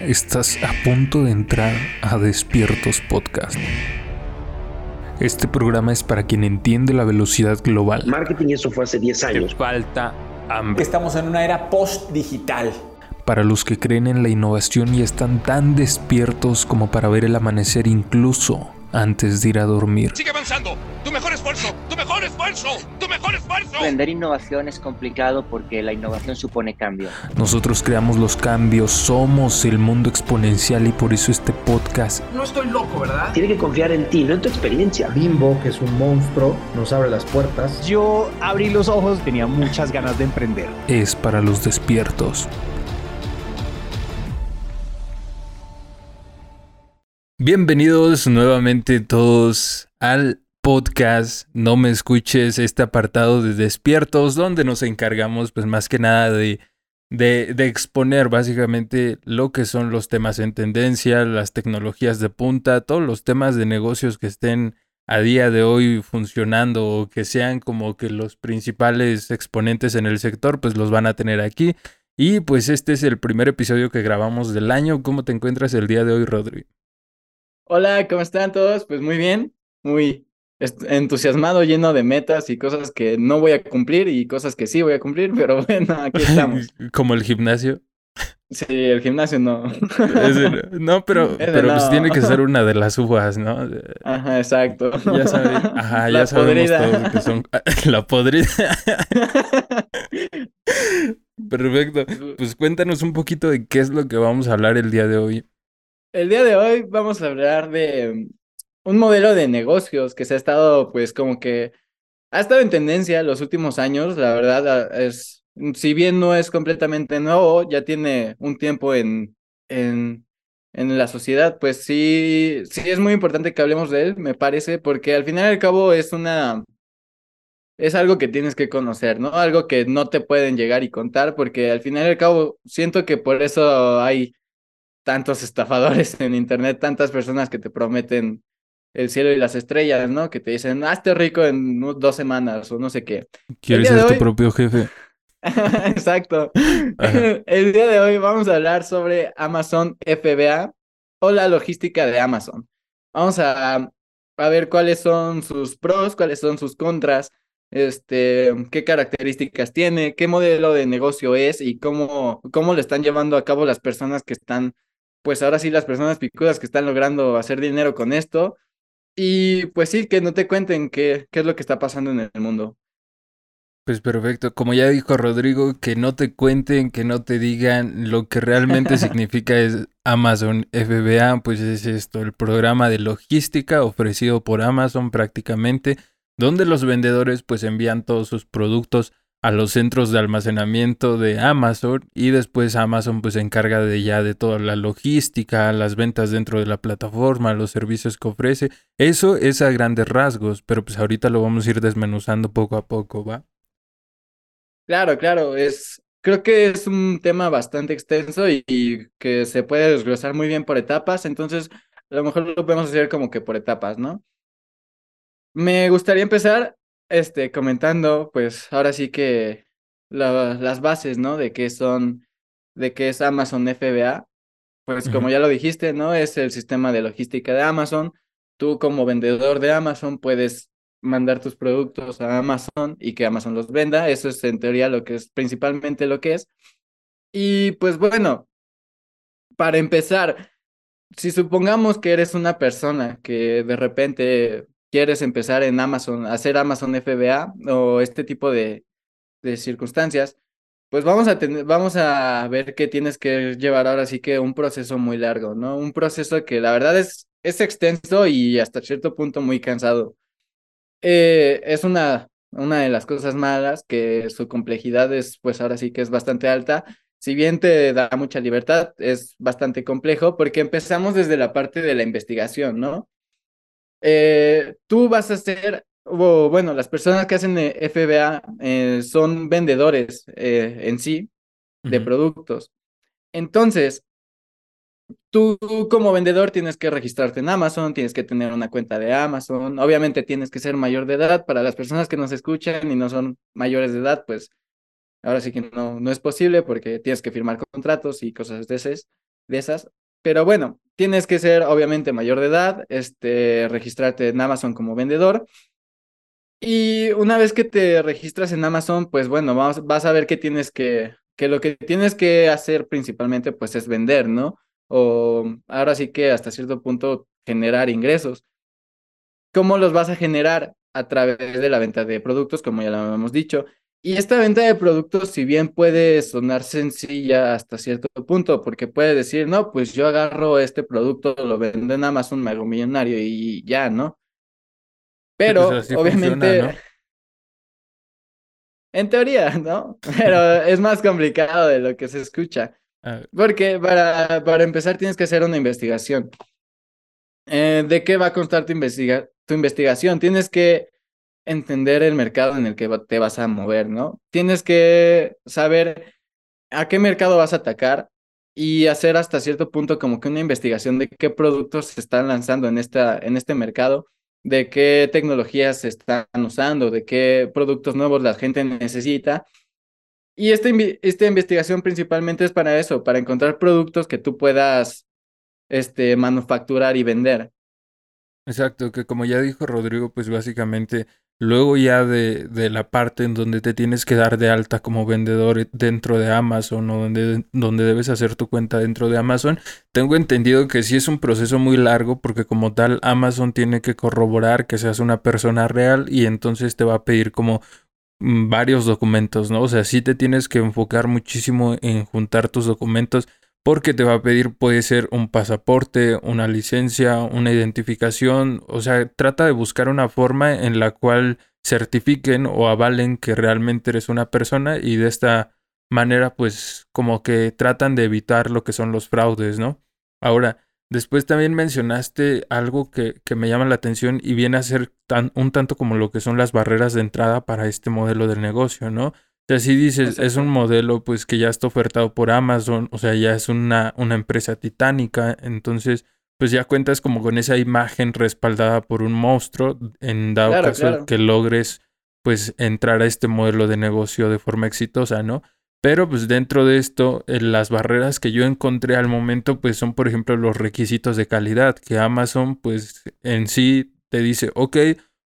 Estás a punto de entrar a Despiertos Podcast. Este programa es para quien entiende la velocidad global. Marketing eso fue hace 10 años. falta hambre. Estamos en una era post-digital. Para los que creen en la innovación y están tan despiertos como para ver el amanecer incluso antes de ir a dormir. Sigue avanzando. Tu mejor esfuerzo. Tu mejor esfuerzo. Tu mejor esfuerzo. Vender innovación es complicado porque la innovación supone cambio. Nosotros creamos los cambios, somos el mundo exponencial y por eso este podcast No estoy loco, ¿verdad? Tiene que confiar en ti, no en tu experiencia. Bimbo, que es un monstruo, nos abre las puertas. Yo abrí los ojos, tenía muchas ganas de emprender. es para los despiertos. Bienvenidos nuevamente todos al podcast No me escuches, este apartado de despiertos donde nos encargamos pues más que nada de, de, de exponer básicamente lo que son los temas en tendencia, las tecnologías de punta, todos los temas de negocios que estén a día de hoy funcionando o que sean como que los principales exponentes en el sector pues los van a tener aquí. Y pues este es el primer episodio que grabamos del año. ¿Cómo te encuentras el día de hoy, Rodri? Hola, ¿cómo están todos? Pues muy bien, muy entusiasmado, lleno de metas y cosas que no voy a cumplir y cosas que sí voy a cumplir, pero bueno, aquí estamos. Como el gimnasio. Sí, el gimnasio no. No, pero, pero pues tiene que ser una de las uvas, ¿no? Ajá, exacto. Ya saben, ajá, La ya sabemos podrida. todos que son la podrida. Perfecto. Pues cuéntanos un poquito de qué es lo que vamos a hablar el día de hoy. El día de hoy vamos a hablar de un modelo de negocios que se ha estado, pues, como que ha estado en tendencia los últimos años. La verdad, a- es, si bien no es completamente nuevo, ya tiene un tiempo en, en, en la sociedad, pues sí, sí es muy importante que hablemos de él, me parece, porque al final y al cabo es una, es algo que tienes que conocer, ¿no? Algo que no te pueden llegar y contar, porque al final y al cabo siento que por eso hay tantos estafadores en internet, tantas personas que te prometen el cielo y las estrellas, ¿no? Que te dicen, hazte rico en dos semanas o no sé qué. ¿Quieres ser tu propio jefe? Exacto. Ajá. El día de hoy vamos a hablar sobre Amazon FBA o la logística de Amazon. Vamos a, a ver cuáles son sus pros, cuáles son sus contras, este, qué características tiene, qué modelo de negocio es y cómo, cómo lo están llevando a cabo las personas que están, pues ahora sí, las personas picudas que están logrando hacer dinero con esto. Y pues sí, que no te cuenten qué, qué es lo que está pasando en el mundo. Pues perfecto. Como ya dijo Rodrigo, que no te cuenten, que no te digan lo que realmente significa es Amazon FBA, pues es esto, el programa de logística ofrecido por Amazon prácticamente, donde los vendedores pues envían todos sus productos a los centros de almacenamiento de Amazon y después Amazon pues se encarga de ya de toda la logística, las ventas dentro de la plataforma, los servicios que ofrece. Eso es a grandes rasgos, pero pues ahorita lo vamos a ir desmenuzando poco a poco, ¿va? Claro, claro, es, creo que es un tema bastante extenso y, y que se puede desglosar muy bien por etapas, entonces a lo mejor lo podemos hacer como que por etapas, ¿no? Me gustaría empezar, este, comentando, pues ahora sí que la- las bases, ¿no? De qué son, de qué es Amazon FBA. Pues como ya lo dijiste, ¿no? Es el sistema de logística de Amazon. Tú como vendedor de Amazon puedes mandar tus productos a Amazon y que Amazon los venda. Eso es en teoría lo que es principalmente lo que es. Y pues bueno, para empezar, si supongamos que eres una persona que de repente quieres empezar en Amazon, hacer Amazon FBA o este tipo de, de circunstancias, pues vamos a tener, vamos a ver que tienes que llevar ahora sí que un proceso muy largo, ¿no? Un proceso que la verdad es, es extenso y hasta cierto punto muy cansado. Eh, es una, una de las cosas malas, que su complejidad es, pues ahora sí que es bastante alta. Si bien te da mucha libertad, es bastante complejo porque empezamos desde la parte de la investigación, ¿no? Eh, tú vas a ser, o bueno, las personas que hacen eh, FBA eh, son vendedores eh, en sí de productos. Entonces, tú como vendedor tienes que registrarte en Amazon, tienes que tener una cuenta de Amazon, obviamente tienes que ser mayor de edad. Para las personas que nos escuchan y no son mayores de edad, pues ahora sí que no, no es posible porque tienes que firmar contratos y cosas de esas. Pero bueno, tienes que ser obviamente mayor de edad, este, registrarte en Amazon como vendedor. Y una vez que te registras en Amazon, pues bueno, vas, vas a ver que tienes que, que lo que tienes que hacer principalmente pues es vender, ¿no? O ahora sí que hasta cierto punto generar ingresos. ¿Cómo los vas a generar? A través de la venta de productos, como ya lo habíamos dicho. Y esta venta de productos, si bien puede sonar sencilla hasta cierto punto, porque puede decir, no, pues yo agarro este producto, lo vendo en Amazon, me hago millonario y ya, ¿no? Pero pues obviamente, funciona, ¿no? en teoría, ¿no? Pero es más complicado de lo que se escucha. Ah, Porque para, para empezar tienes que hacer una investigación. Eh, ¿de qué va a constar tu, investiga tu investigación? Tienes que entender el mercado en el que te vas a mover, ¿no? Tienes que saber a qué mercado vas a atacar y hacer hasta cierto punto como que una investigación de qué productos se están lanzando en, esta, en este mercado, de qué tecnologías se están usando, de qué productos nuevos la gente necesita. Y esta, esta investigación principalmente es para eso, para encontrar productos que tú puedas este, manufacturar y vender. Exacto, que como ya dijo Rodrigo, pues básicamente luego ya de, de, la parte en donde te tienes que dar de alta como vendedor dentro de Amazon o donde, donde debes hacer tu cuenta dentro de Amazon, tengo entendido que sí es un proceso muy largo porque como tal Amazon tiene que corroborar que seas una persona real y entonces te va a pedir como mm, varios documentos, ¿no? O sea, sí te tienes que enfocar muchísimo en juntar tus documentos porque te va a pedir puede ser un pasaporte, una licencia, una identificación, o sea, trata de buscar una forma en la cual certifiquen o avalen que realmente eres una persona y de esta manera pues como que tratan de evitar lo que son los fraudes, ¿no? Ahora, después también mencionaste algo que, que me llama la atención y viene a ser tan, un tanto como lo que son las barreras de entrada para este modelo del negocio, ¿no? Sea, si dices, es un modelo pues que ya está ofertado por Amazon, o sea, ya es una, una empresa titánica, entonces pues ya cuentas como con esa imagen respaldada por un monstruo en dado Claro, caso claro. que logres pues entrar a este modelo de negocio de forma exitosa, ¿no? Pero pues dentro de esto, eh, las barreras que yo encontré al momento pues son por ejemplo los requisitos de calidad, que Amazon pues en sí te dice, ok,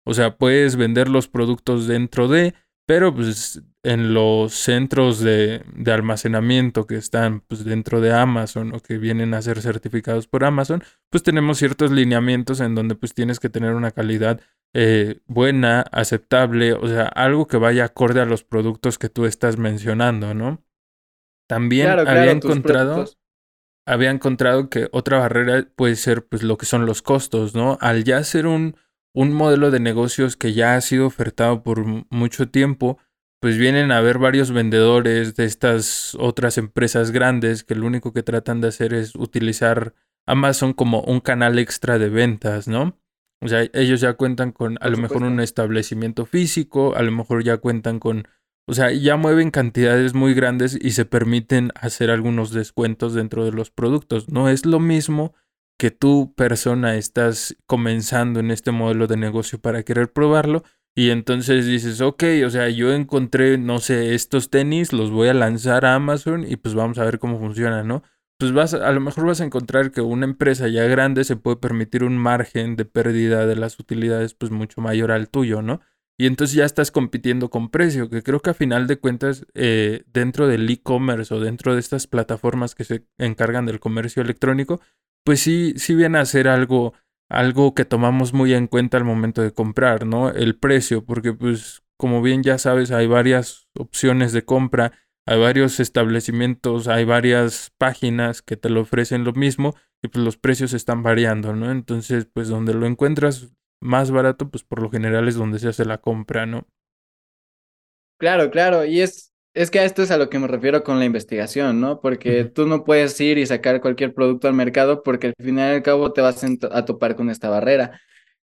o sea, puedes vender los productos dentro de, pero pues en los centros de, de almacenamiento que están pues dentro de Amazon o que vienen a ser certificados por Amazon, pues tenemos ciertos lineamientos en donde pues tienes que tener una calidad eh, buena, aceptable, o sea, algo que vaya acorde a los productos que tú estás mencionando, ¿no? También Claro, había claro, encontrado había encontrado que otra barrera puede ser pues lo que son los costos, ¿no? Al ya ser un, un modelo de negocios que ya ha sido ofertado por mucho tiempo, pues vienen a haber varios vendedores de estas otras empresas grandes que lo único que tratan de hacer es utilizar Amazon como un canal extra de ventas, ¿no? O sea, ellos ya cuentan con a lo mejor un establecimiento físico, a lo mejor ya cuentan con, o sea, ya mueven cantidades muy grandes y se permiten hacer algunos descuentos dentro de los productos. No es lo mismo que tú, persona, estás comenzando en este modelo de negocio para querer probarlo y entonces dices, ok, o sea, yo encontré, no sé, estos tenis, los voy a lanzar a Amazon y pues vamos a ver cómo funciona, ¿no? Pues vas, a lo mejor vas a encontrar que una empresa ya grande se puede permitir un margen de pérdida de las utilidades pues mucho mayor al tuyo, ¿no? Y entonces ya estás compitiendo con precio, que creo que a final de cuentas eh, dentro del e-commerce o dentro de estas plataformas que se encargan del comercio electrónico, pues sí, sí viene a ser algo, algo que tomamos muy en cuenta al momento de comprar, ¿no? El precio, porque pues como bien ya sabes, hay varias opciones de compra, hay varios establecimientos, hay varias páginas que te lo ofrecen lo mismo y pues los precios están variando, ¿no? Entonces, pues donde lo encuentras más barato, pues por lo general es donde se hace la compra, ¿no? Claro, claro, y es, es que a esto es a lo que me refiero con la investigación, ¿no? Porque tú no puedes ir y sacar cualquier producto al mercado porque al final y al cabo te vas a topar con esta barrera.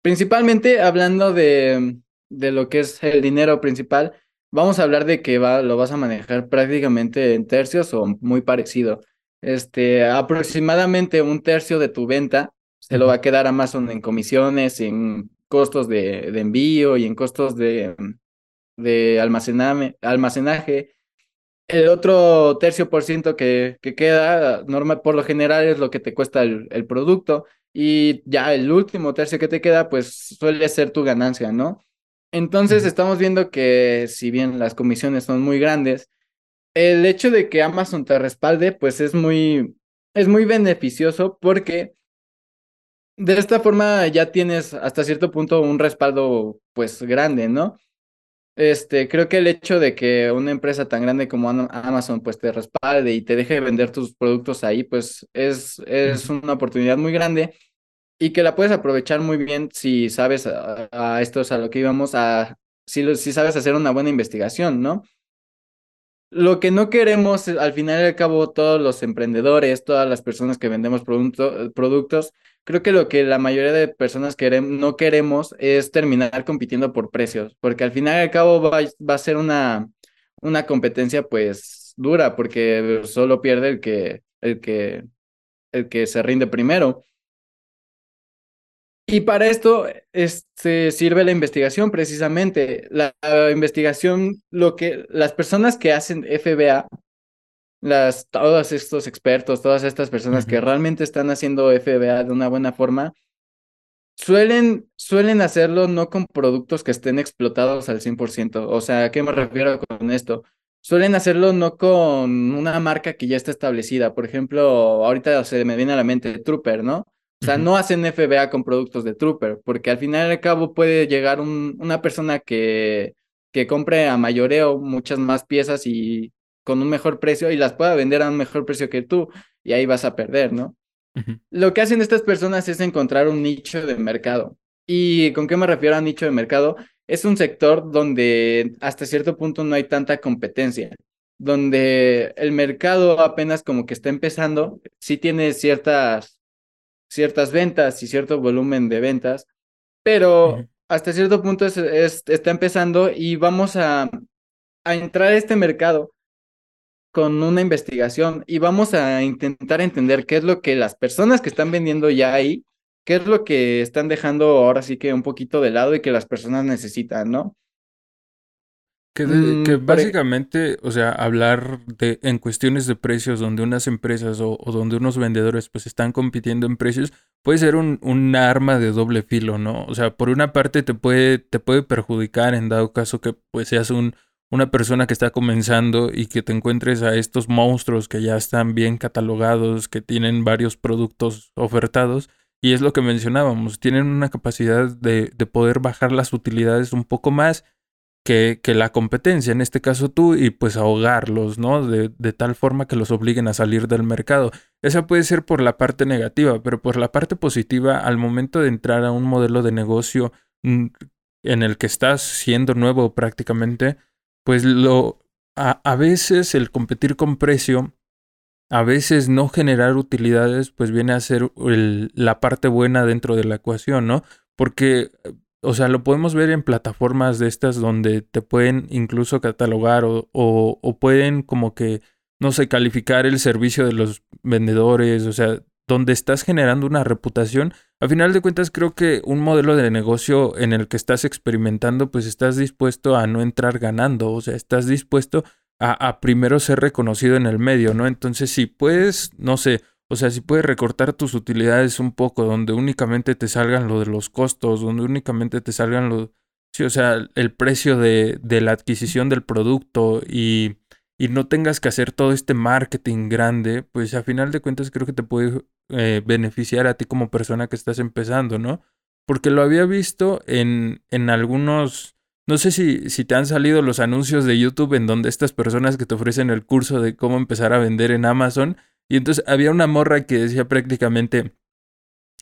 Principalmente hablando de, de lo que es el dinero principal, vamos a hablar de que va, lo vas a manejar prácticamente en tercios o muy parecido. Este, aproximadamente un tercio de tu venta se lo va a quedar Amazon en comisiones, en costos de, de envío y en costos de, de almacename- almacenaje. El otro tercio por ciento que, que queda, normal, por lo general es lo que te cuesta el, el producto y ya el último tercio que te queda, pues suele ser tu ganancia, ¿no? Entonces estamos viendo que si bien las comisiones son muy grandes, el hecho de que Amazon te respalde, pues es muy, es muy beneficioso porque de esta forma ya tienes hasta cierto punto un respaldo pues grande, ¿no? Este, creo que el hecho de que una empresa tan grande como Amazon pues te respalde y te deje vender tus productos ahí, pues es, es una oportunidad muy grande y que la puedes aprovechar muy bien si sabes a, esto es a lo que íbamos a si, si sabes hacer una buena investigación, ¿no? Lo que no queremos, al final y al cabo, todos los emprendedores, todas las personas que vendemos productos, creo que lo que la mayoría de personas no queremos es terminar compitiendo por precios, porque al final y al cabo va, va a ser una, una competencia pues dura, porque solo pierde el que, el que, el que se rinde primero. Y para esto este, sirve la investigación precisamente. La, investigación, lo que las personas que hacen FBA, las, todos estos expertos, todas estas personas que realmente están haciendo FBA de una buena forma, suelen, suelen hacerlo no con productos que estén explotados al 100%. O sea, ¿a qué me refiero con esto? Suelen hacerlo no con una marca que ya está establecida. Por ejemplo, ahorita se me viene a la mente Trooper, ¿no? O sea, no hacen FBA con productos de Trooper, porque al final y al cabo puede llegar un, una persona que, que compre a mayoreo muchas más piezas y con un mejor precio y las pueda vender a un mejor precio que tú y ahí vas a perder, ¿no? Lo que hacen estas personas es encontrar un nicho de mercado. ¿Y con qué me refiero a nicho de mercado? Es un sector donde hasta cierto punto no hay tanta competencia, donde el mercado apenas como que está empezando, sí tiene ciertas ciertas ventas y cierto volumen de ventas, pero hasta cierto punto es, está empezando y vamos a, a entrar a este mercado con una investigación y vamos a intentar entender qué es lo que las personas que están vendiendo ya ahí, qué es lo que están dejando ahora sí que un poquito de lado y que las personas necesitan, ¿no? Que, mm, que básicamente, o sea, hablar de en cuestiones de precios donde unas empresas o, donde unos vendedores pues están compitiendo en precios puede ser un, un, arma de doble filo, ¿no? O sea, por una parte te puede, te puede perjudicar en dado caso que pues seas un, una persona que está comenzando y que te encuentres a estos monstruos que ya están bien catalogados, que tienen varios productos ofertados. Y es lo que mencionábamos, tienen una capacidad de, de poder bajar las utilidades un poco más que, la competencia, en este caso tú, y pues ahogarlos, ¿no? De, de, tal forma que los obliguen a salir del mercado. Esa puede ser por la parte negativa, pero por la parte positiva, al momento de entrar a un modelo de negocio mm, en el que estás siendo nuevo prácticamente, pues lo, a, a veces el competir con precio, a veces no generar utilidades, pues viene a ser el, la parte buena dentro de la ecuación, ¿no? Porque o sea, lo podemos ver en plataformas de estas donde te pueden incluso catalogar o, o, pueden como que, no sé, calificar el servicio de los vendedores, o sea, donde estás generando una reputación. A final de cuentas, creo que un modelo de negocio en el que estás experimentando, pues estás dispuesto a no entrar ganando, o sea, estás dispuesto a, a primero ser reconocido en el medio, ¿no? Entonces, si puedes, no sé, o sea, si puedes recortar tus utilidades un poco, donde únicamente te salgan lo de los costos, donde únicamente te salgan los... Sí, o sea, el precio de, de la adquisición del producto y, y, no tengas que hacer todo este marketing grande, pues a final de cuentas creo que te puede eh, beneficiar a ti como persona que estás empezando, ¿no? Porque lo había visto en, en algunos... No sé si, si te han salido los anuncios de YouTube en donde estas personas que te ofrecen el curso de cómo empezar a vender en Amazon y entonces había una morra que decía prácticamente,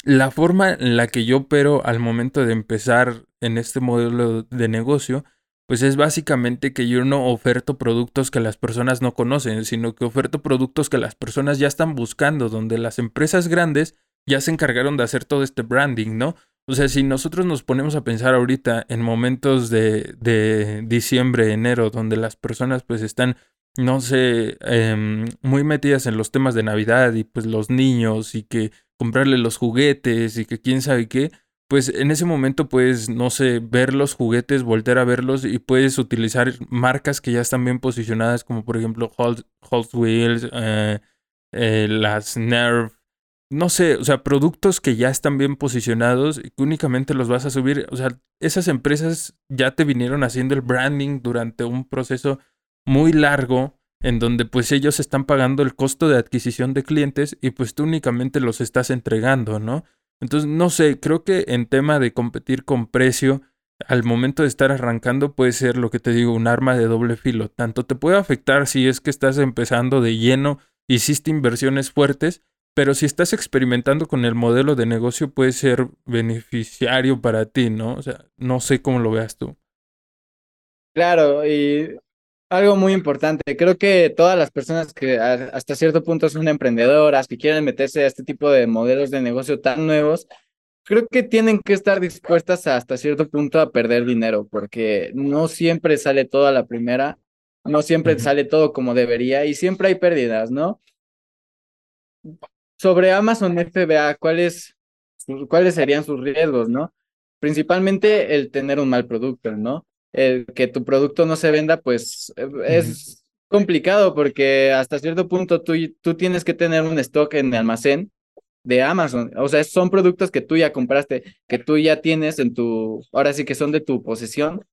la forma en la que yo opero al momento de empezar en este modelo de negocio, pues es básicamente que yo no oferto productos que las personas no conocen, sino que oferto productos que las personas ya están buscando, donde las empresas grandes ya se encargaron de hacer todo este branding, ¿no? O sea, si nosotros nos ponemos a pensar ahorita en momentos de, de diciembre, enero, donde las personas pues están no sé, em, muy metidas en los temas de Navidad y pues los niños y que comprarle los juguetes y que quién sabe qué, pues en ese momento puedes, no sé, ver los juguetes, volver a verlos y puedes utilizar marcas que ya están bien posicionadas, como por ejemplo Hot, Hot Wheels, eh, eh, las Nerf, no sé, o sea, productos que ya están bien posicionados y que únicamente los vas a subir. O sea, esas empresas ya te vinieron haciendo el branding durante un proceso muy largo en donde pues ellos están pagando el costo de adquisición de clientes y pues tú únicamente los estás entregando, ¿no? Entonces, no sé, creo que en tema de competir con precio, al momento de estar arrancando puede ser lo que te digo, un arma de doble filo. Tanto te puede afectar si es que estás empezando de lleno, hiciste inversiones fuertes, pero si estás experimentando con el modelo de negocio puede ser beneficiario para ti, ¿no? O sea, no sé cómo lo veas tú. Claro, y algo muy importante, creo que todas las personas que hasta cierto punto son emprendedoras, que quieren meterse a este tipo de modelos de negocio tan nuevos, creo que tienen que estar dispuestas hasta cierto punto a perder dinero, porque no siempre sale todo a la primera, no siempre sale todo como debería y siempre hay pérdidas, ¿no? Sobre Amazon FBA, ¿cuáles, ¿cuáles serían sus riesgos, no? Principalmente el tener un mal producto, ¿no? El que tu producto no se venda, pues eh, es complicado porque hasta cierto punto tú, tú tienes que tener un stock en el almacén de Amazon. O sea, son productos que tú ya compraste, que tú ya tienes en tu, ahora sí que son de tu posesión.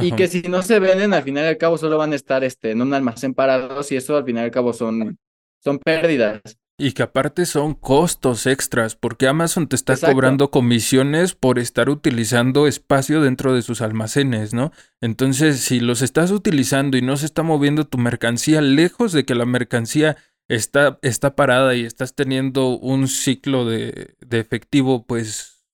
Y que si no se venden, al final y al cabo solo van a estar este, en un almacén parados y eso al final y al cabo son, son pérdidas. Y que aparte son costos extras, porque Amazon te está cobrando comisiones por estar utilizando espacio dentro de sus almacenes, ¿no? Entonces, si los estás utilizando y no se está moviendo tu mercancía, lejos de que la mercancía está, está parada y estás teniendo un ciclo de, de efectivo, pues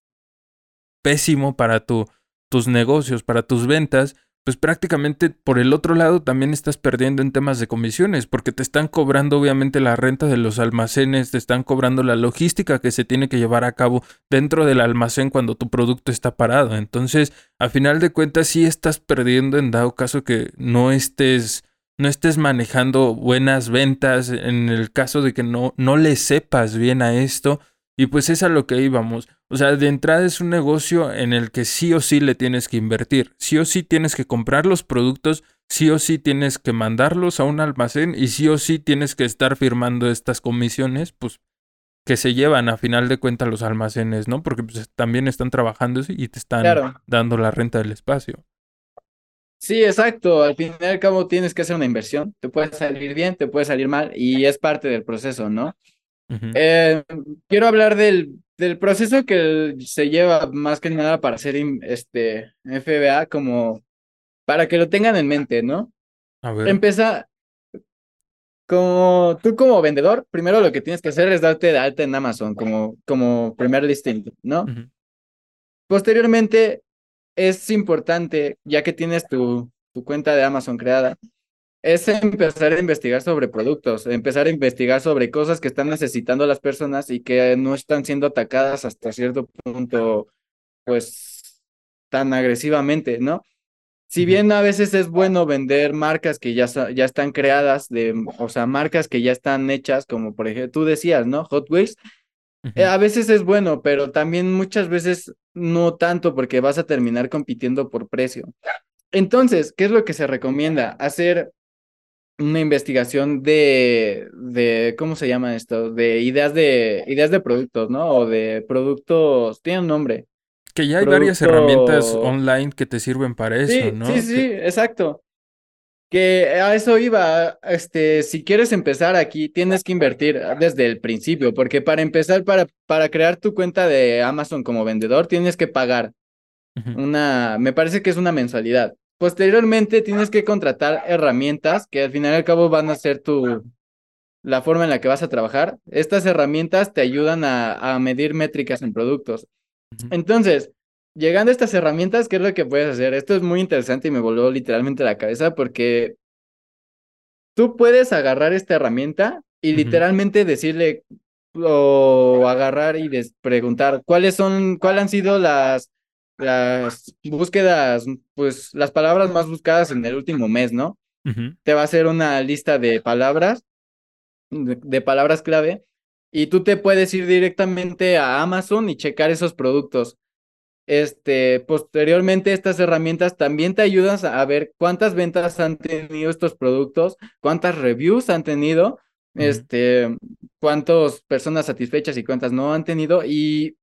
pésimo para tu, tus negocios, para tus ventas, pues prácticamente por el otro lado también estás perdiendo en temas de comisiones, porque te están cobrando obviamente la renta de los almacenes, te están cobrando la logística que se tiene que llevar a cabo dentro del almacén cuando tu producto está parado. Entonces, a final de cuentas, sí estás perdiendo en dado caso que no estés, no estés manejando buenas ventas, en el caso de que no, no le sepas bien a esto y pues es a lo que íbamos. O sea, de entrada es un negocio en el que sí o sí le tienes que invertir. Sí o sí tienes que comprar los productos, sí o sí tienes que mandarlos a un almacén y sí o sí tienes que estar firmando estas comisiones, pues que se llevan a final de cuentas los almacenes, ¿no? Porque pues, también están trabajando y te están dando la renta del espacio. Sí, exacto. Al fin y al cabo tienes que hacer una inversión. Te puede salir bien, te puede salir mal y es parte del proceso, ¿no? Eh, quiero hablar del, del proceso que se lleva más que nada para hacer este FBA, como para que lo tengan en mente, ¿no? A ver. Empieza como tú como vendedor, primero lo que tienes que hacer es darte de alta en Amazon como, como primer listing, ¿no? Posteriormente es importante, ya que tienes tu, tu cuenta de Amazon creada, es empezar a investigar sobre productos, empezar a investigar sobre cosas que están necesitando las personas y que no están siendo atacadas hasta cierto punto, pues, tan agresivamente, ¿no? Si bien a veces es bueno vender marcas que ya, ya están creadas, de, o sea, marcas que ya están hechas, como por ejemplo, tú decías, ¿no? Hot Wheels, eh, a veces es bueno, pero también muchas veces no tanto porque vas a terminar compitiendo por precio. Entonces, ¿qué es lo que se recomienda? Hacer una investigación de, de, ¿cómo se llama esto? De ideas de, ideas de productos, ¿no? O de productos, tiene un nombre. Que ya hay varias herramientas online que te sirven para eso, ¿no? Sí, sí, exacto. Que a eso iba, este, si quieres empezar aquí, tienes que invertir desde el principio, porque para empezar, para, para crear tu cuenta de Amazon como vendedor, tienes que pagar una, me parece que es una mensualidad. Posteriormente tienes que contratar herramientas que al final y al cabo van a ser tu, la forma en la que vas a trabajar. Estas herramientas te ayudan a, medir métricas en productos. Entonces, llegando a estas herramientas, ¿qué es lo que puedes hacer? Esto es muy interesante y me voló literalmente la cabeza porque tú puedes agarrar esta herramienta y literalmente decirle o agarrar y preguntar cuáles son, cuáles han sido las las búsquedas, pues las palabras más buscadas en el último mes, ¿no? Te va a hacer una lista de palabras, de, palabras clave, y tú te puedes ir directamente a Amazon y checar esos productos. este, posteriormente estas herramientas también te ayudan a ver cuántas ventas han tenido estos productos, cuántas reviews han tenido, este, cuántas personas satisfechas y cuántas no han tenido y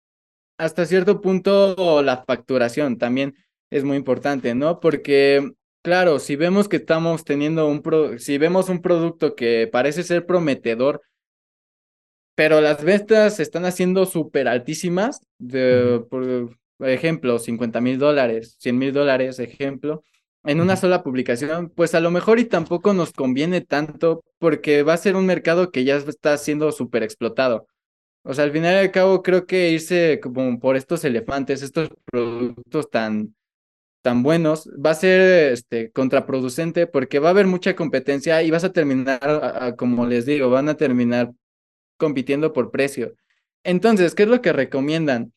hasta cierto punto la facturación también es muy importante, ¿no? Porque claro, si vemos que estamos teniendo un pro si vemos un producto que parece ser prometedor, pero las ventas se están haciendo súper altísimas, de, por ejemplo, 50 mil dólares, 100 mil dólares, ejemplo, en una sola publicación, pues a lo mejor y tampoco nos conviene tanto porque va a ser un mercado que ya está siendo súper explotado. O sea, al final y al cabo creo que irse como por estos elefantes, estos productos tan, tan buenos, va a ser este, contraproducente porque va a haber mucha competencia y vas a terminar, como les digo, van a terminar compitiendo por precio. Entonces, ¿qué es lo que recomiendan?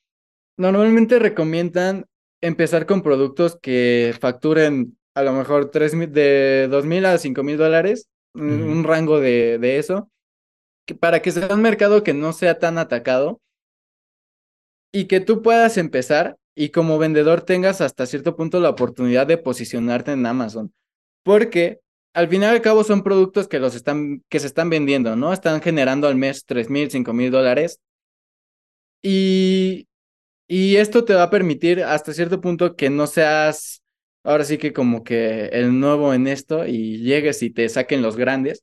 Normalmente recomiendan empezar con productos que facturen a lo mejor tres de dos mil a cinco mil dólares, un rango de, de eso, para que sea un mercado que no sea tan atacado y que tú puedas empezar y como vendedor tengas hasta cierto punto la oportunidad de posicionarte en Amazon. Porque al final y al cabo son productos que, los están, que se están vendiendo, ¿no? Están generando al mes tres mil, cinco mil dólares. Y, y esto te va a permitir hasta cierto punto que no seas, ahora sí que como que el nuevo en esto y llegues y te saquen los grandes.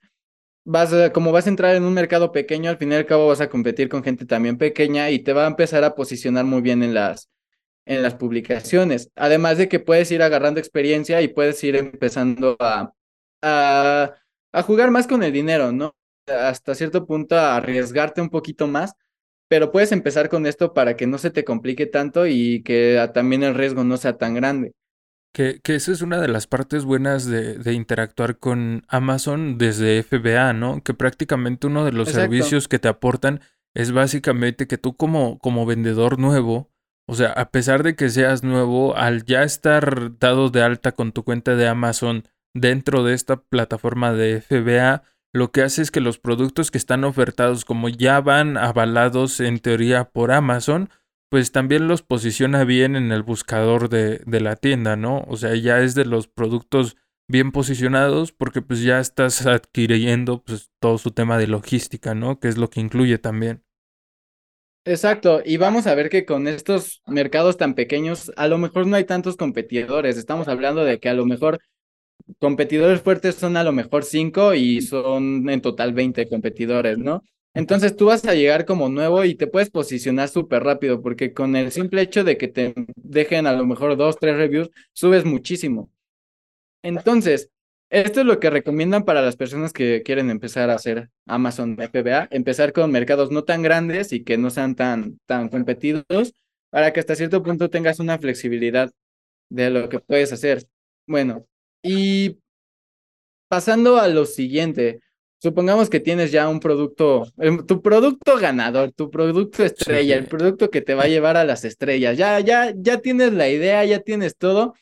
Vas como vas a entrar en un mercado pequeño, al final y al cabo vas a competir con gente también pequeña y te va a empezar a posicionar muy bien en las, en las publicaciones. Además de que puedes ir agarrando experiencia y puedes ir empezando a, a, a jugar más con el dinero, ¿no? Hasta cierto punto a arriesgarte un poquito más, pero puedes empezar con esto para que no se te complique tanto y que también el riesgo no sea tan grande. Que, que esa es una de las partes buenas de, de, interactuar con Amazon desde FBA, ¿no? Que prácticamente uno de los Exacto. servicios que te aportan es básicamente que tú como, como vendedor nuevo, o sea, a pesar de que seas nuevo, al ya estar dado de alta con tu cuenta de Amazon dentro de esta plataforma de FBA, lo que hace es que los productos que están ofertados, como ya van avalados en teoría por Amazon, pues también los posiciona bien en el buscador de, de, la tienda, ¿no? O sea, ya es de los productos bien posicionados porque pues ya estás adquiriendo pues todo su tema de logística, ¿no? Que es lo que incluye también. Exacto, y vamos a ver que con estos mercados tan pequeños, a lo mejor no hay tantos competidores. Estamos hablando de que a lo mejor competidores fuertes son a lo mejor cinco y son en total 20 competidores, ¿no? Entonces tú vas a llegar como nuevo y te puedes posicionar súper rápido porque con el simple hecho de que te dejen a lo mejor dos, tres reviews, subes muchísimo. Entonces, esto es lo que recomiendan para las personas que quieren empezar a hacer Amazon FBA, empezar con mercados no tan grandes y que no sean tan, tan competidos para que hasta cierto punto tengas una flexibilidad de lo que puedes hacer. Bueno, y pasando a lo siguiente, supongamos que tienes ya un producto, tu producto ganador, tu producto estrella, sí. el producto que te va a llevar a las estrellas. Ya, ya, ya tienes la idea, ya tienes todo.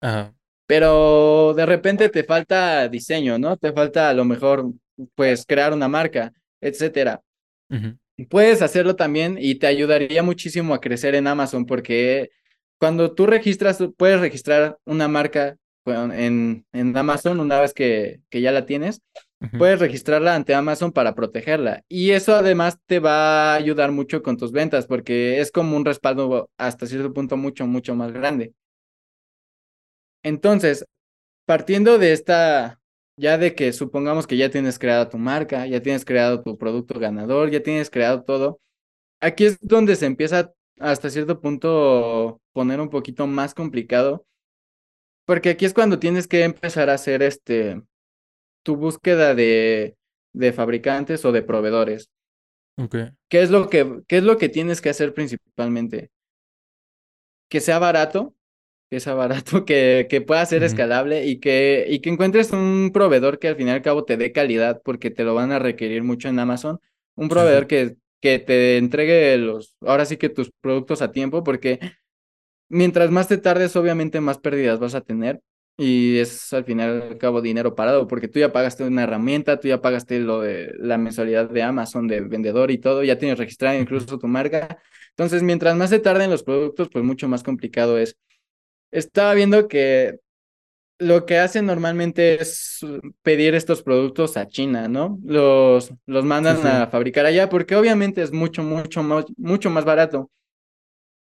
Ajá. Pero de repente te falta diseño, ¿no? Te falta a lo mejor, pues, crear una marca, etcétera. Uh -huh. Puedes hacerlo también y te ayudaría muchísimo a crecer en Amazon porque cuando tú registras, puedes registrar una marca en, en Amazon una vez que, que ya la tienes, puedes registrarla ante Amazon para protegerla. Y eso además te va a ayudar mucho con tus ventas porque es como un respaldo hasta cierto punto mucho, mucho más grande. Entonces, partiendo de esta, ya de que supongamos que ya tienes creada tu marca, ya tienes creado tu producto ganador, ya tienes creado todo, aquí es donde se empieza hasta cierto punto poner un poquito más complicado, porque aquí es cuando tienes que empezar a hacer este, tu búsqueda de, de fabricantes o de proveedores. Okay. ¿Qué es, lo que, ¿Qué es lo que tienes que hacer principalmente? Que sea barato, que sea barato, que, que pueda ser uh -huh. escalable y que, y que encuentres un proveedor que al fin y al cabo te dé calidad porque te lo van a requerir mucho en Amazon. Un proveedor uh -huh. que, que te entregue los, ahora sí que tus productos a tiempo porque mientras más te tardes, obviamente más pérdidas vas a tener y es al final al cabo dinero parado porque tú ya pagaste una herramienta, tú ya pagaste lo de la mensualidad de Amazon de vendedor y todo, ya tienes registrada incluso tu marca. Entonces, mientras más se tarden los productos, pues mucho más complicado es. Estaba viendo que lo que hacen normalmente es pedir estos productos a China, ¿no? Los, los mandan Sí, sí. a fabricar allá porque obviamente es mucho, mucho más, mucho más barato.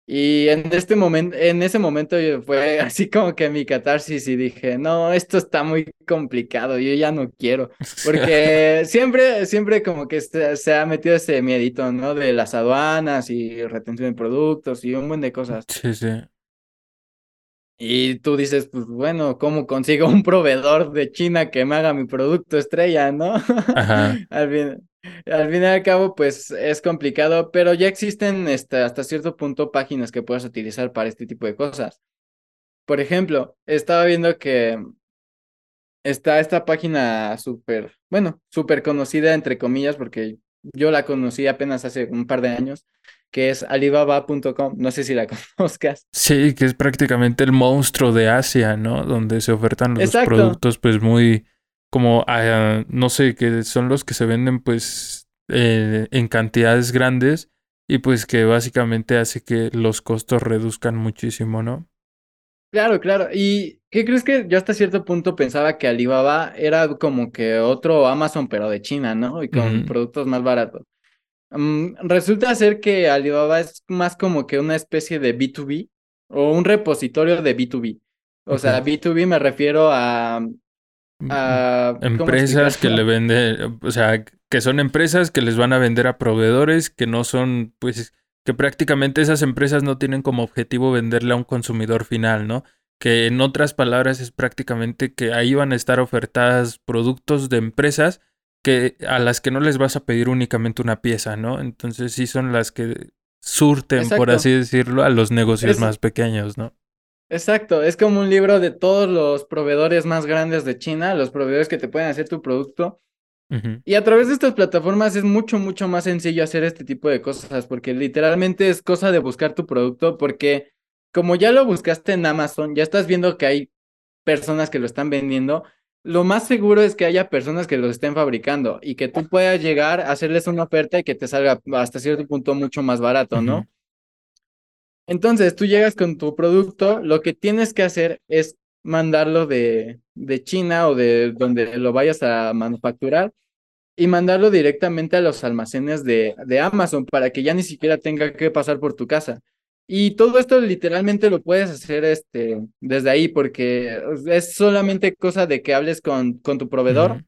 Y en este momento, en ese momento yo- fue así como que mi catarsis y dije, no, esto está muy complicado, yo ya no quiero. Porque siempre, siempre como que se, se ha metido ese miedito, ¿no? De las aduanas y retención de productos y un buen de cosas. Sí, sí. Y tú dices, pues bueno, ¿cómo consigo un proveedor de China que me haga mi producto estrella, no? Ajá. Al fin, al fin y al cabo, pues es complicado, pero ya existen este, hasta cierto punto páginas que puedes utilizar para este tipo de cosas. Por ejemplo, estaba viendo que está esta página súper, bueno, súper conocida entre comillas, porque yo la conocí apenas hace un par de años, que es alibaba.com. No sé si la conozcas. Sí, que es prácticamente el monstruo de Asia, ¿no? Donde se ofertan los Exacto. productos, pues muy, como, ah, no sé, que son los que se venden, pues, eh, en cantidades grandes y pues que básicamente hace que los costos reduzcan muchísimo, ¿no? Claro, claro. ¿Y qué crees que yo hasta cierto punto pensaba que Alibaba era como que otro Amazon, pero de China, ¿no? Y con productos más baratos. Mm, resulta ser que Alibaba es más como que una especie de B2B o un repositorio de B2B. O sea, Ok. B2B me refiero a, A ¿cómo Empresas que le venden, o sea, que son empresas que les van a vender a proveedores que no son, pues, que prácticamente esas empresas no tienen como objetivo venderle a un consumidor final, ¿no? Que en otras palabras es prácticamente que ahí van a estar ofertadas productos de empresas que a las que no les vas a pedir únicamente una pieza, ¿no? Entonces sí son las que surten, por así decirlo, a los negocios Es- más pequeños, ¿no? Exacto, es como un libro de todos los proveedores más grandes de China, los proveedores que te pueden hacer tu producto. Y a través de estas plataformas es mucho, mucho más sencillo hacer este tipo de cosas, porque literalmente es cosa de buscar tu producto, porque como ya lo buscaste en Amazon, ya estás viendo que hay personas que lo están vendiendo, lo más seguro es que haya personas que lo estén fabricando y que tú puedas llegar a hacerles una oferta y que te salga hasta cierto punto mucho más barato, ¿no? Entonces, tú llegas con tu producto, lo que tienes que hacer es mandarlo de, de China o de donde lo vayas a manufacturar y mandarlo directamente a los almacenes de, de Amazon para que ya ni siquiera tenga que pasar por tu casa. Y todo esto literalmente lo puedes hacer este, desde ahí porque es solamente cosa de que hables con, con tu proveedor,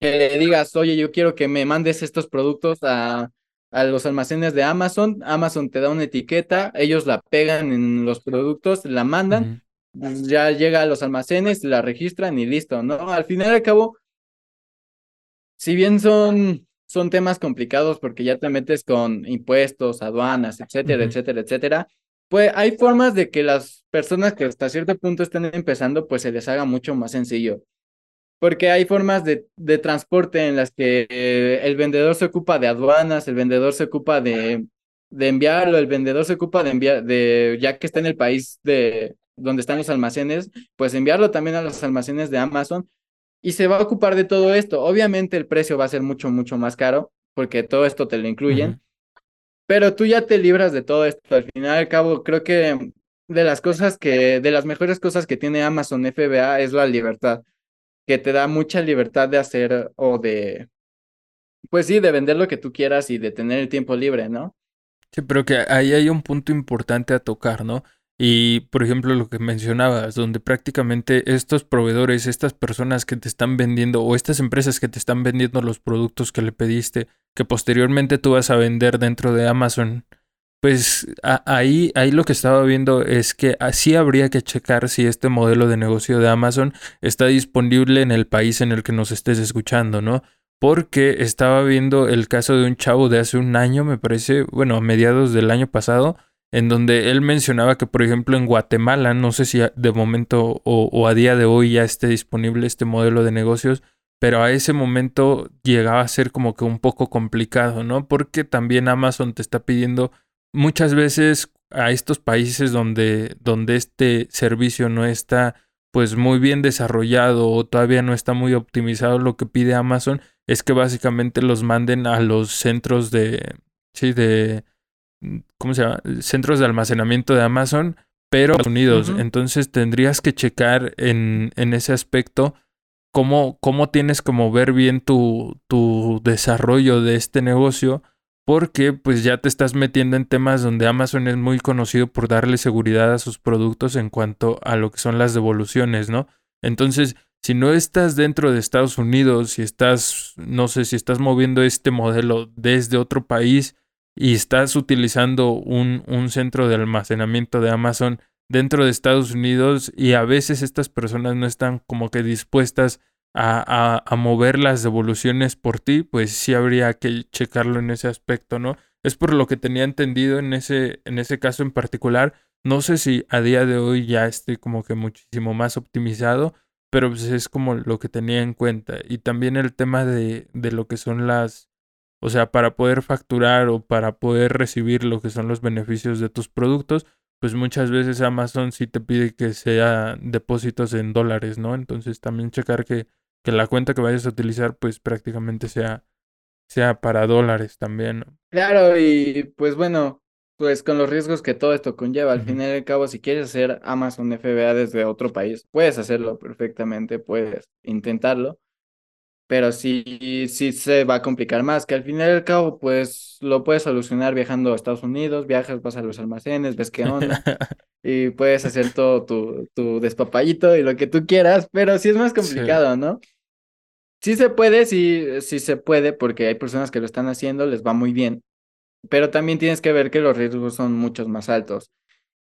que le digas, oye, yo quiero que me mandes estos productos a, a los almacenes de Amazon. Amazon te da una etiqueta, ellos la pegan en los productos, la mandan, ya llega a los almacenes, la registran y listo, ¿no? Al final y al cabo, si bien son, son temas complicados porque ya te metes con impuestos, aduanas, etcétera, etcétera, etcétera, pues hay formas de que las personas que hasta cierto punto están empezando, pues se les haga mucho más sencillo. Porque hay formas de, de transporte en las que eh, el vendedor se ocupa de aduanas, el vendedor se ocupa de, de enviarlo, el vendedor se ocupa de enviar, de, ya que está en el país de donde están los almacenes, pues enviarlo también a los almacenes de Amazon y se va a ocupar de todo esto. Obviamente el precio va a ser mucho, mucho más caro porque todo esto te lo incluyen, pero tú ya te libras de todo esto. Al final y al cabo, creo que de las cosas que, de las mejores cosas que tiene Amazon FBA es la libertad, que te da mucha libertad de hacer o de, pues sí, de vender lo que tú quieras y de tener el tiempo libre, ¿no? Sí, pero que ahí hay un punto importante a tocar, ¿no? Y por ejemplo, lo que mencionabas, donde prácticamente estos proveedores, estas personas que te están vendiendo o estas empresas que te están vendiendo los productos que le pediste, que posteriormente tú vas a vender dentro de Amazon, pues ahí, ahí lo que estaba viendo es que así habría que checar si este modelo de negocio de Amazon está disponible en el país en el que nos estés escuchando, ¿no? Porque estaba viendo el caso de un chavo de hace un año, me parece, bueno, a mediados del año pasado, en donde él mencionaba que, por ejemplo, en Guatemala, no sé si de momento o, o a día de hoy ya esté disponible este modelo de negocios, pero a ese momento llegaba a ser como que un poco complicado, ¿no? Porque también Amazon te está pidiendo muchas veces a estos países donde, donde este servicio no está pues muy bien desarrollado o todavía no está muy optimizado, lo que pide Amazon es que básicamente los manden a los centros de, sí, de, ¿cómo se llama? Centros de almacenamiento de Amazon, pero Estados Unidos. Entonces tendrías que checar en, en ese aspecto cómo, cómo tienes como ver bien tu, tu desarrollo de este negocio porque pues ya te estás metiendo en temas donde Amazon es muy conocido por darle seguridad a sus productos en cuanto a lo que son las devoluciones, ¿no? Entonces, si no estás dentro de Estados Unidos, si estás, no sé, si estás moviendo este modelo desde otro país y estás utilizando un, un centro de almacenamiento de Amazon dentro de Estados Unidos y a veces estas personas no están como que dispuestas a, mover las devoluciones por ti, pues sí habría que checarlo en ese aspecto, ¿no? Es por lo que tenía entendido en ese, en ese caso en particular. No sé si a día de hoy ya esté como que muchísimo más optimizado, pero pues es como lo que tenía en cuenta. Y también el tema de, de lo que son las, o sea, para poder facturar o para poder recibir lo que son los beneficios de tus productos, pues muchas veces Amazon sí te pide que sea depósitos en dólares, ¿no? Entonces también checar que que la cuenta que vayas a utilizar pues prácticamente sea, sea para dólares también. Claro, y pues bueno, pues con los riesgos que todo esto conlleva, al fin y al cabo, si quieres hacer Amazon FBA desde otro país, puedes hacerlo perfectamente, puedes intentarlo, pero sí, sí se va a complicar más, que al fin y al cabo, pues lo puedes solucionar viajando a Estados Unidos, viajas, vas a los almacenes, ves qué onda, y puedes hacer todo tu, tu despapallito y lo que tú quieras, pero sí es más complicado, ¿no? Sí se puede, sí, sí se puede, porque hay personas que lo están haciendo, les va muy bien, pero también tienes que ver que los riesgos son muchos más altos.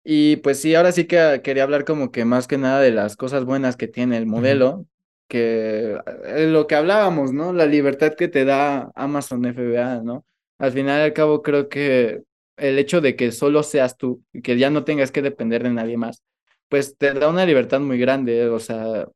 Y pues sí, ahora sí que quería hablar como que más que nada de las cosas buenas que tiene el modelo, que eh, lo que hablábamos, ¿no? La libertad que te da Amazon FBA, ¿no? Al final y al cabo creo que el hecho de que solo seas tú y que ya no tengas que depender de nadie más, pues te da una libertad muy grande, o sea,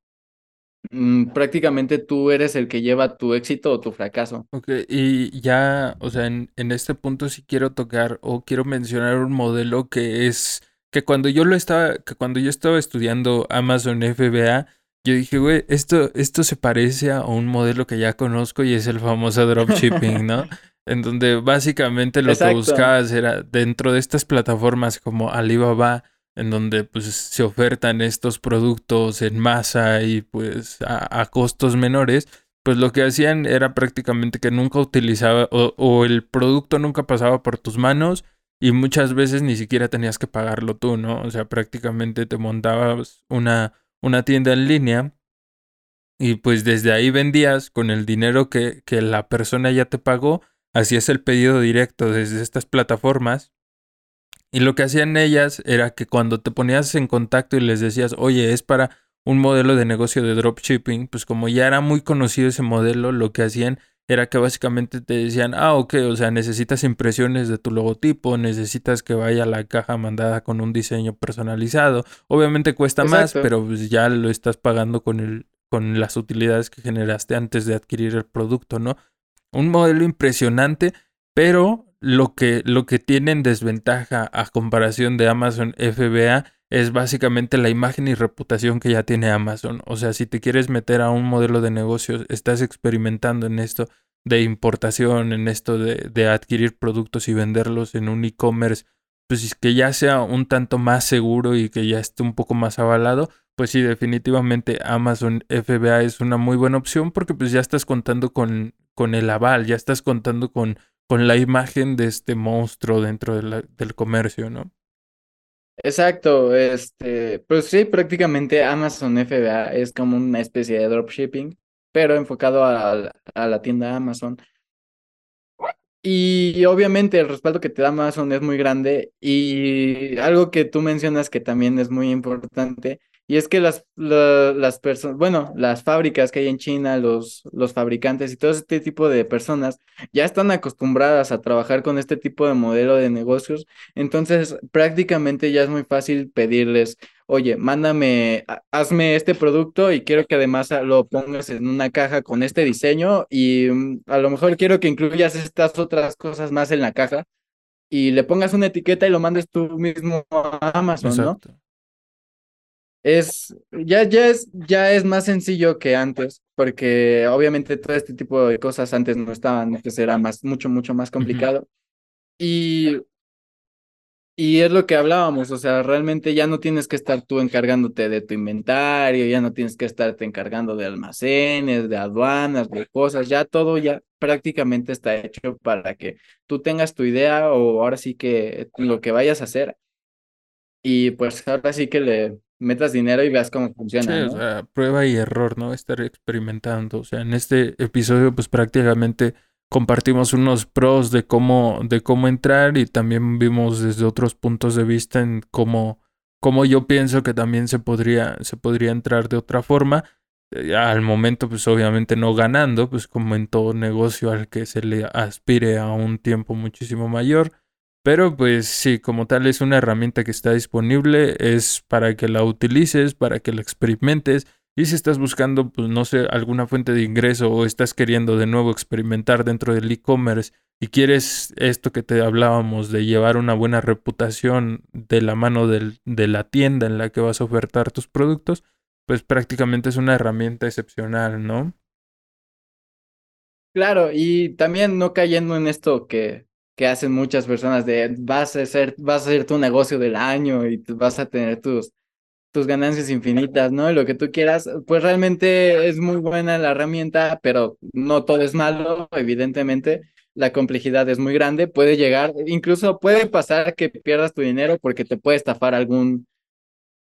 Mm, prácticamente tú eres el que lleva tu éxito o tu fracaso. Ok, y ya, o sea, en, en este punto sí quiero tocar o quiero mencionar un modelo que es que cuando yo lo estaba, que cuando yo estaba estudiando Amazon FBA, yo dije, güey, esto, esto se parece a un modelo que ya conozco y es el famoso dropshipping, ¿no? en donde básicamente lo que buscabas era dentro de estas plataformas como Alibaba, en donde pues se ofertan estos productos en masa y pues a, costos menores, pues lo que hacían era prácticamente que nunca utilizaba o, el producto nunca pasaba por tus manos y muchas veces ni siquiera tenías que pagarlo tú, ¿no? O sea, prácticamente te montabas una, una tienda en línea y pues desde ahí vendías con el dinero que, que la persona ya te pagó, hacías el pedido directo desde estas plataformas y lo que hacían ellas era que cuando te ponías en contacto y les decías, oye, es para un modelo de negocio de dropshipping, pues como ya era muy conocido ese modelo, lo que hacían era que básicamente te decían, ah, ok, o sea, necesitas impresiones de tu logotipo, necesitas que vaya la caja mandada con un diseño personalizado. Obviamente cuesta más, pero pues ya lo estás pagando con, el, con las utilidades que generaste antes de adquirir el producto, ¿no? Un modelo impresionante, pero lo que, lo que desventaja a comparación de Amazon FBA es básicamente la imagen y reputación que ya tiene Amazon. O sea, si te quieres meter a un modelo de negocios, estás experimentando en esto de importación, en esto de, de adquirir productos y venderlos en un e-commerce, pues que ya sea un tanto más seguro y que ya esté un poco más avalado, pues sí, definitivamente Amazon FBA es una muy buena opción porque pues ya estás contando con, con el aval, ya estás contando con con la imagen de este monstruo dentro del comercio, ¿no? Exacto, este, pues sí, prácticamente Amazon FBA es como una especie de dropshipping, pero enfocado a, a la tienda Amazon. Y obviamente el respaldo que te da Amazon es muy grande y algo que tú mencionas que también es muy importante y es que las, las personas, bueno, las fábricas que hay en China, los, los fabricantes y todo este tipo de personas ya están acostumbradas a trabajar con este tipo de modelo de negocios. Entonces, prácticamente ya es muy fácil pedirles, oye, mándame, hazme este producto y quiero que además lo pongas en una caja con este diseño y mm, a lo mejor quiero que incluyas estas otras cosas más en la caja y le pongas una etiqueta y lo mandes tú mismo a Amazon, ¿no? Es ya, ya es ya es más sencillo que antes, porque obviamente todo este tipo de cosas antes no estaban, antes era más, mucho, mucho más complicado. Y Y es lo que hablábamos, o sea, realmente ya no tienes que estar tú encargándote de tu inventario, ya no tienes que estarte encargando de almacenes, de aduanas, de cosas, ya todo ya prácticamente está hecho para que tú tengas tu idea o ahora sí que lo que vayas a hacer y pues ahora sí que le metas dinero y veas cómo funciona. Sí, ¿no? o sea, prueba y error, ¿no? Estar experimentando. O sea, en este episodio, pues prácticamente compartimos unos pros de cómo, de cómo entrar y también vimos desde otros puntos de vista en cómo, cómo yo pienso que también se podría, se podría entrar de otra forma. Eh, al momento, pues obviamente no ganando, pues como en todo negocio al que se le aspire a un tiempo muchísimo mayor. Pero pues sí, como tal es una herramienta que está disponible, es para que la utilices, para que la experimentes y si estás buscando, pues no sé, alguna fuente de ingreso o estás queriendo de nuevo experimentar dentro del e-commerce y quieres esto que te hablábamos de llevar una buena reputación de la mano del, de la tienda en la que vas a ofertar tus productos, pues prácticamente es una herramienta excepcional, ¿no? Claro, y también no cayendo en esto que, que hacen muchas personas de vas a hacer, vas a hacer tu negocio del año y vas a tener tus tus ganancias infinitas, ¿no? Lo que tú quieras, pues realmente es muy buena la herramienta, pero no todo es malo, evidentemente. La complejidad es muy grande, puede llegar, incluso puede pasar que pierdas tu dinero porque te puede estafar algún,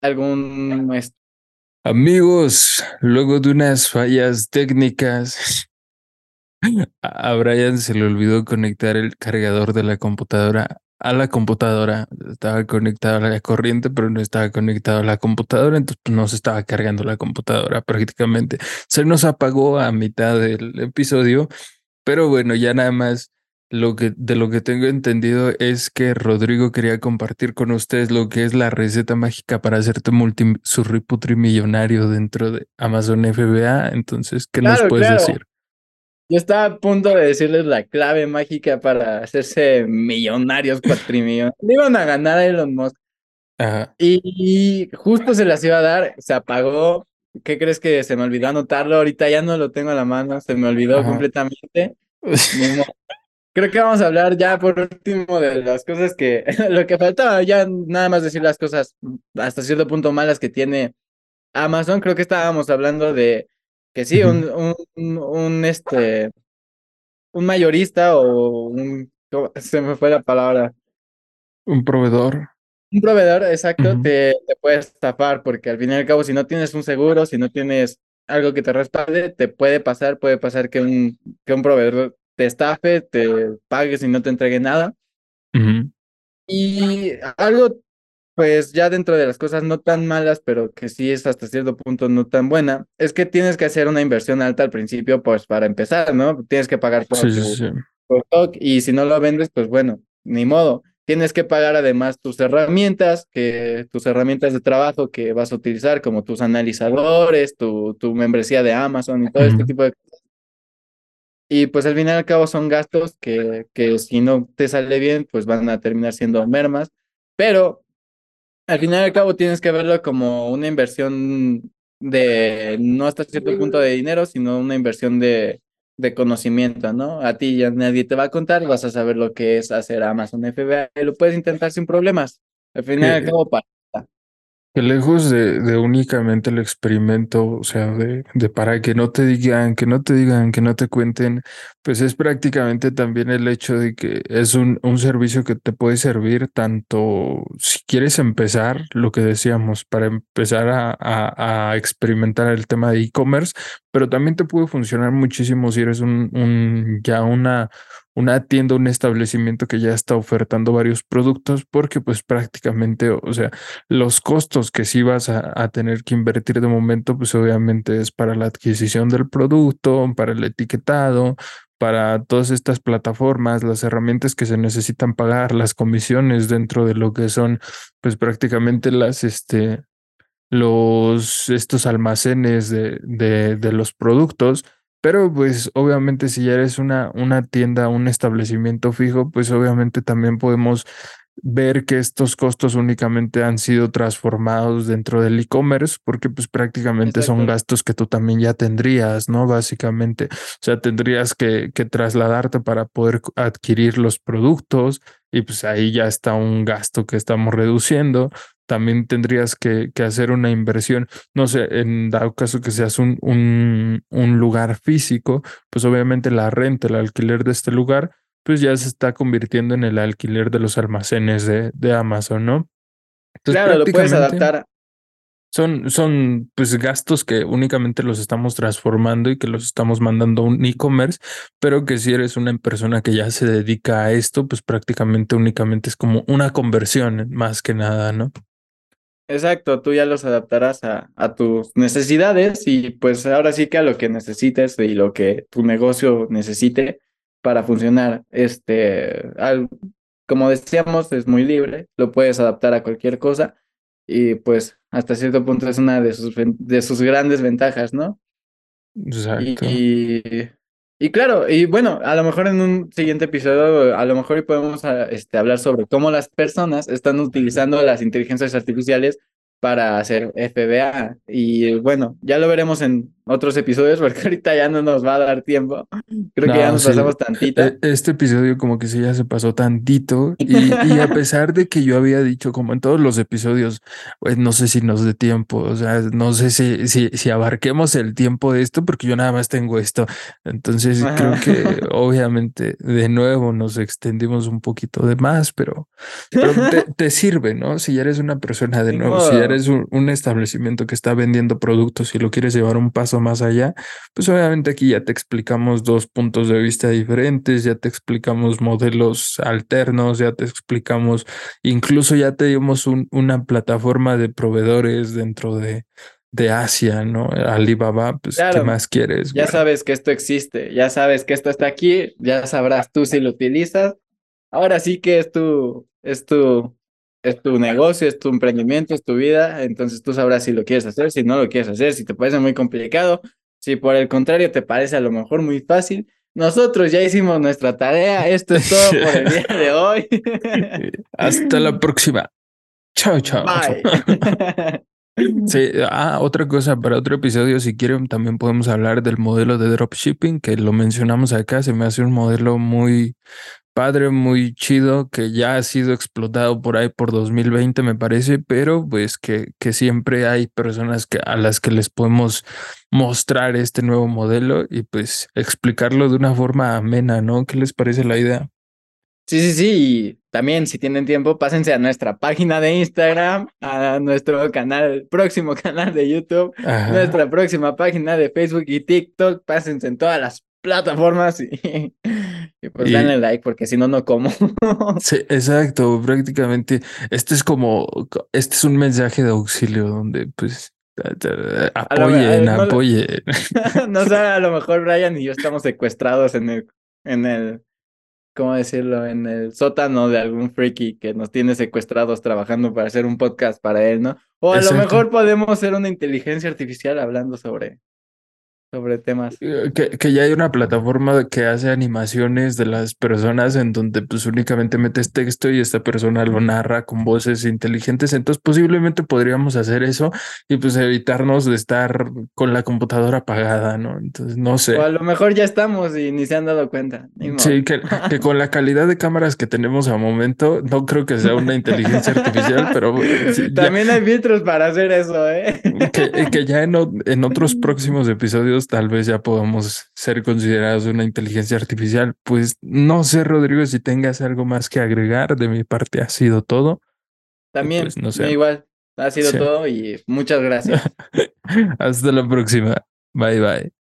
algún... Amigos, luego de unas fallas técnicas, a Brian se le olvidó conectar el cargador de la computadora a la computadora. Estaba conectado a la corriente, pero no estaba conectado a la computadora, entonces pues, no se estaba cargando la computadora prácticamente. Se nos apagó a mitad del episodio, pero bueno, ya nada más lo que de lo que tengo entendido es que Rodrigo quería compartir con ustedes lo que es la receta mágica para hacerte multi millonario dentro de Amazon FBA. Entonces, ¿qué nos puedes decir? Yo estaba a punto de decirles la clave mágica para hacerse millonarios, cuatrimillonarios. Le iban a ganar a Elon Musk. Y, justo se las iba a dar, se apagó. ¿Qué crees que se me olvidó anotarlo? Ahorita ya no lo tengo a la mano, se me olvidó completamente. Creo que vamos a hablar ya por último de las cosas que, lo que faltaba, ya nada más decir las cosas hasta cierto punto malas que tiene Amazon. Creo que estábamos hablando de que sí, un, un, un, este, un mayorista o un, se me fue la palabra. Un proveedor. Un proveedor, exacto, te, te puede estafar porque al fin y al cabo, si no tienes un seguro, si no tienes algo que te respalde, te puede pasar, puede pasar que un, que un proveedor te estafe, te pagues y no te entregue nada. Y algo pues ya dentro de las cosas no tan malas, pero que sí es hasta cierto punto no tan buena, es que tienes que hacer una inversión alta al principio, pues para empezar, ¿no? Tienes que pagar por, stock y si no lo vendes, pues bueno, ni modo. Tienes que pagar además tus herramientas, que tus herramientas de trabajo que vas a utilizar, como tus analizadores, tu, tu membresía de Amazon y todo este tipo de cosas. Y pues al fin y al cabo son gastos que, que si no te sale bien, pues van a terminar siendo mermas. Pero al final y al cabo tienes que verlo como una inversión de, no hasta cierto punto de dinero, sino una inversión de, de conocimiento, ¿no? A ti ya nadie te va a contar, vas a saber lo que es hacer Amazon FBA y lo puedes intentar sin problemas. Al final y al cabo, para que lejos de, de, únicamente el experimento, o sea, de, de, para que no te digan, que no te digan, que no te cuenten, pues es prácticamente también el hecho de que es un, un servicio que te puede servir tanto si quieres empezar, lo que decíamos, para empezar a, a, a experimentar el tema de e-commerce, pero también te puede funcionar muchísimo si eres un, un ya una una tienda, un establecimiento que ya está ofertando varios productos, porque pues prácticamente, o sea, los costos que sí vas a, tener que invertir de momento, pues obviamente es para la adquisición del producto, para el etiquetado, para todas estas plataformas, las herramientas que se necesitan pagar, las comisiones dentro de lo que son, pues prácticamente las, este, los, estos almacenes de, de, de los productos pero pues obviamente si ya eres una, una tienda, un establecimiento fijo, pues obviamente también podemos ver que estos costos únicamente han sido transformados dentro del e-commerce, porque pues prácticamente son gastos que tú también ya tendrías, ¿no? Básicamente, o sea, tendrías que, que trasladarte para poder adquirir los productos y pues ahí ya está un gasto que estamos reduciendo. También tendrías que, que hacer una inversión, no sé, en dado caso que seas un, un, un lugar físico, pues obviamente la renta, el alquiler de este lugar, pues ya se está convirtiendo en el alquiler de los almacenes de, de Amazon, ¿no? Entonces, claro, lo puedes adaptar. Son, son pues gastos que únicamente los estamos transformando y que los estamos mandando a un e-commerce, pero que si eres una persona que ya se dedica a esto, pues prácticamente únicamente es como una conversión más que nada, ¿no? Exacto, tú ya los adaptarás a, a tus necesidades y pues ahora sí que a lo que necesites y lo que tu negocio necesite para funcionar. Este, al- como decíamos, es muy libre, lo puedes adaptar a cualquier cosa y pues hasta cierto punto es una de sus, de sus grandes ventajas, ¿no? Exacto. y, y claro, y bueno, a lo mejor en un siguiente episodio, a lo mejor podemos ah, este, hablar sobre cómo las personas están utilizando las inteligencias artificiales para hacer FBA. Y bueno, ya lo veremos en otros episodios porque ahorita ya no nos va a dar tiempo. Creo que ya No, nos sí, pasamos tantito. e- Este episodio como que sí ya se pasó tantito y, y a pesar de que yo había dicho como en todos los episodios, pues no sé si nos dé tiempo, o sea, no sé si, si, si abarquemos el tiempo de esto porque yo nada más tengo esto. Entonces creo Ajá. que obviamente de nuevo nos extendimos un poquito de más, pero, pero te, te sirve, ¿no? Si ya eres una persona de nuevo, si ya modo. Eres un, un establecimiento que está vendiendo productos y lo quieres llevar un paso más allá, pues obviamente aquí ya te explicamos dos puntos de vista diferentes, ya te explicamos modelos alternos, ya te explicamos, incluso ya te dimos un- una plataforma de proveedores dentro de, de Asia, ¿no? Alibaba, pues, ¿qué más quieres? Ya güey? sabes que esto existe, ya sabes que esto está aquí, ya sabrás tú si lo utilizas. Ahora sí que es tu, es tu, es tu negocio, es tu emprendimiento, es tu vida, entonces tú sabrás si lo quieres hacer, si no lo quieres hacer, si te parece muy complicado, si por el contrario te parece a lo mejor muy fácil. Nosotros ya hicimos nuestra tarea, esto es todo por el día de hoy. Hasta la próxima. Chao, chao. Bye. Sí, ah, otra cosa para otro episodio, si quieren, también podemos hablar del modelo de dropshipping, que lo mencionamos acá, se me hace un modelo muy padre, muy chido, que ya ha sido explotado por ahí por 2020, me parece, pero pues que, que siempre hay personas que, a las que les podemos mostrar este nuevo modelo y pues explicarlo de una forma amena, ¿no? ¿Qué les parece la idea? Sí, sí, sí, y también si tienen tiempo, pásense a nuestra página de Instagram, a nuestro canal, próximo canal de YouTube, Ajá. nuestra próxima página de Facebook y TikTok, pásense en todas las plataformas y, y pues Y- denle like porque si no, no como. Sí, exacto, prácticamente. Este es como, este es un mensaje de auxilio donde pues lo- apoyen, no- apoyen. No sé, a lo mejor Brian y yo estamos secuestrados en el, en el, ¿cómo decirlo? En el sótano de algún freaky que nos tiene secuestrados trabajando para hacer un podcast para él, ¿no? O a lo mejor podemos ser una inteligencia artificial hablando sobre, sobre temas. Eh, Que, que ya hay una plataforma que hace animaciones de las personas en donde pues únicamente metes texto y esta persona lo narra con voces inteligentes. Entonces posiblemente podríamos hacer eso y pues evitarnos de estar con la computadora apagada, ¿no? Entonces no sé. O a lo mejor ya estamos y ni se han dado cuenta. Sí, que, que con la calidad de cámaras que tenemos a momento, no creo que sea una inteligencia artificial, pero sí, ya- También hay filtros para hacer eso, ¿eh? que, que ya en, en otros próximos episodios tal vez ya podamos ser considerados una inteligencia artificial. Pues no sé, Rodrigo, si tengas algo más que agregar. De mi parte ha sido todo. También, Pues, no me sé. igual. Ha sido Sí. todo y muchas gracias. Hasta la próxima. Bye bye.